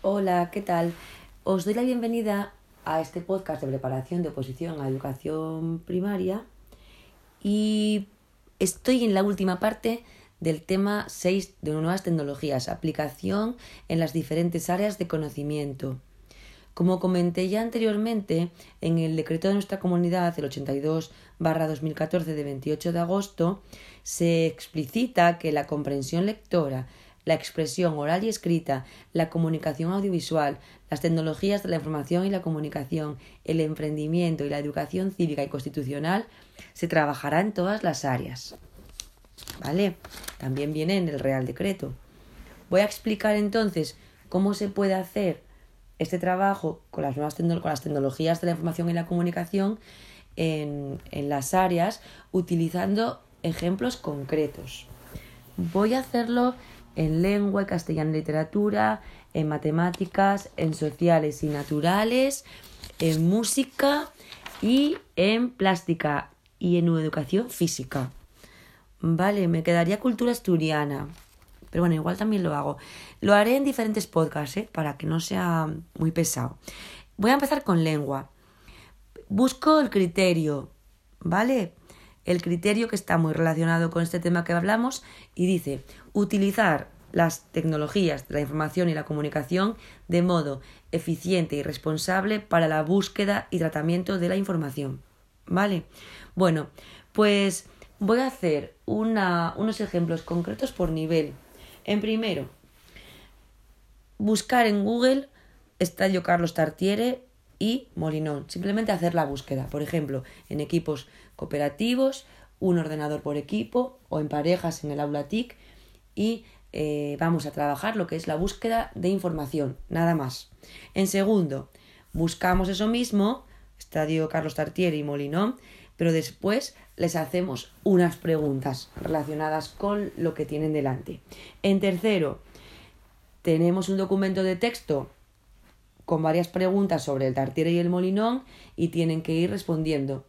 Hola, ¿qué tal? Os doy la bienvenida a este podcast de preparación de oposición a educación primaria y estoy en la última parte del tema 6 de nuevas tecnologías, aplicación en las diferentes áreas de conocimiento. Como comenté ya anteriormente, en el decreto de nuestra comunidad, el 82 2014 de 28 de agosto, se explicita que la comprensión lectora la expresión oral y escrita, la comunicación audiovisual, las tecnologías de la información y la comunicación, el emprendimiento y la educación cívica y constitucional, se trabajará en todas las áreas. ¿Vale? También viene en el Real Decreto. Voy a explicar entonces cómo se puede hacer este trabajo con las nuevas tecnologías de la información y la comunicación en las áreas utilizando ejemplos concretos. Voy a hacerlo en lengua y castellano y literatura, en matemáticas, en sociales y naturales, en música y en plástica y en educación física. Vale, me quedaría cultura asturiana. Pero bueno, igual también lo hago. Lo haré en diferentes podcasts, ¿eh? para que no sea muy pesado. Voy a empezar con lengua. Busco el criterio, ¿vale? El criterio que está muy relacionado con este tema que hablamos y dice utilizar las tecnologías de la información y la comunicación de modo eficiente y responsable para la búsqueda y tratamiento de la información. ¿Vale? Bueno, pues voy a hacer unos ejemplos concretos por nivel. En primero, buscar en Google Estadio Carlos Tartiere y Molinón. Simplemente hacer la búsqueda. Por ejemplo, en equipos cooperativos, un ordenador por equipo o en parejas en el aula TIC y eh, vamos a trabajar lo que es la búsqueda de información, nada más. En segundo, buscamos eso mismo, Estadio Carlos Tartiere y Molinón, pero después les hacemos unas preguntas relacionadas con lo que tienen delante. En tercero, tenemos un documento de texto con varias preguntas sobre el Tartiere y el Molinón y tienen que ir respondiendo.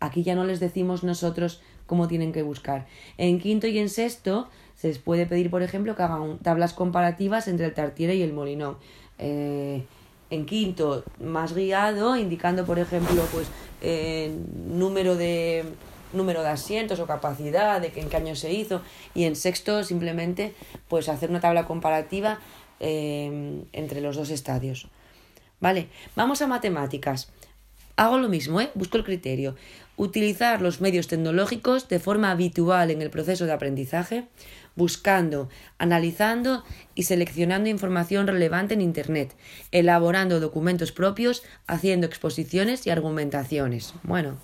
Aquí ya no les decimos nosotros cómo tienen que buscar. En quinto y en sexto se les puede pedir, por ejemplo, que hagan tablas comparativas entre el Tartiere y el Molinón. Eh, en quinto, más guiado, indicando, por ejemplo, pues eh, número de número de asientos o capacidad, de en qué año se hizo, y en sexto simplemente pues hacer una tabla comparativa Em, entre los dos estadios. Vale, vamos a matemáticas. Hago lo mismo, ¿eh? busco el criterio. Utilizar los medios tecnológicos de forma habitual en el proceso de aprendizaje, buscando, analizando y seleccionando información relevante en Internet, elaborando documentos propios, haciendo exposiciones y argumentaciones. Bueno,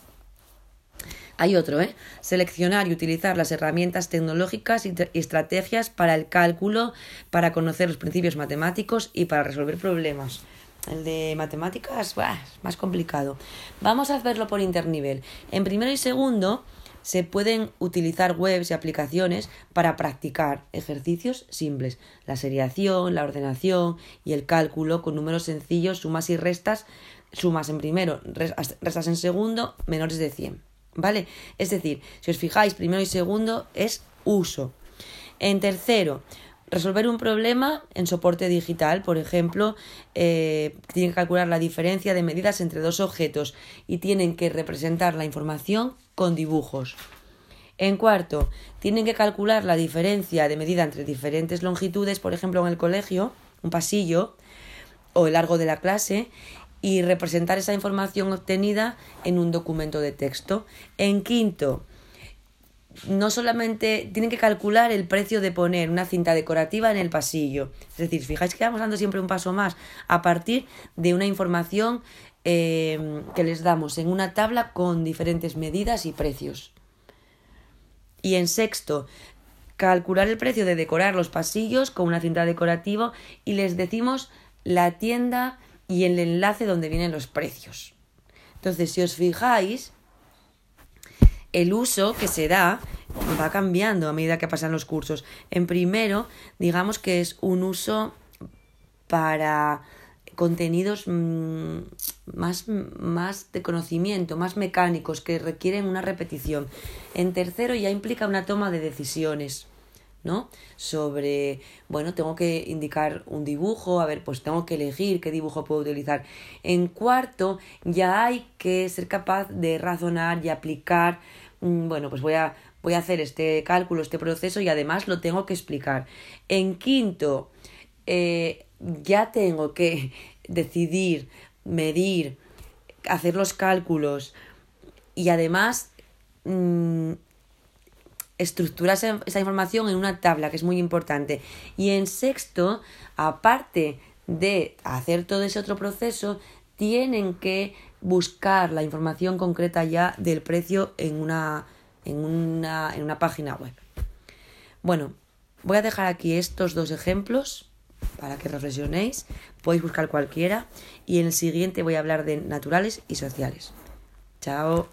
hay otro, ¿eh? Seleccionar y utilizar las herramientas tecnológicas y estrategias para el cálculo, para conocer los principios matemáticos y para resolver problemas. El de matemáticas, bah, más complicado. Vamos a hacerlo por internivel. En primero y segundo se pueden utilizar webs y aplicaciones para practicar ejercicios simples, la seriación, la ordenación y el cálculo con números sencillos, sumas y restas, sumas en primero, restas en segundo, menores de 100. ¿Vale? Es decir, si os fijáis, primero y segundo es uso. En tercero, resolver un problema en soporte digital, por ejemplo, eh, tienen que calcular la diferencia de medidas entre dos objetos y tienen que representar la información con dibujos. En cuarto, tienen que calcular la diferencia de medida entre diferentes longitudes, por ejemplo, en el colegio, un pasillo o el largo de la clase, y representar esa información obtenida en un documento de texto. En quinto, no solamente tienen que calcular el precio de poner una cinta decorativa en el pasillo. Es decir, fijáis que vamos dando siempre un paso más a partir de una información eh, que les damos en una tabla con diferentes medidas y precios. Y en sexto, calcular el precio de decorar los pasillos con una cinta decorativa y les decimos la tienda y el enlace donde vienen los precios. Entonces, si os fijáis, el uso que se da va cambiando a medida que pasan los cursos. En primero, digamos que es un uso para contenidos mm, más, más de conocimiento, más mecánicos, que requieren una repetición. En tercero ya implica una toma de decisiones ¿no? Sobre, bueno, tengo que indicar un dibujo, a ver, pues tengo que elegir qué dibujo puedo utilizar. En cuarto, ya hay que ser capaz de razonar y aplicar, mm, bueno, pues voy a, voy a hacer este cálculo, este proceso y además lo tengo que explicar. En quinto, eh, ya tengo que decidir, medir, hacer los cálculos y además mmm, estructurar esa, información en una tabla, que es muy importante. Y en sexto, aparte de hacer todo ese otro proceso, tienen que buscar la información concreta ya del precio en una, en una, en una página web. Bueno, voy a dejar aquí estos dos ejemplos para que reflexionéis. Podéis buscar cualquiera y en el siguiente voy a hablar de naturales y sociales. Chao.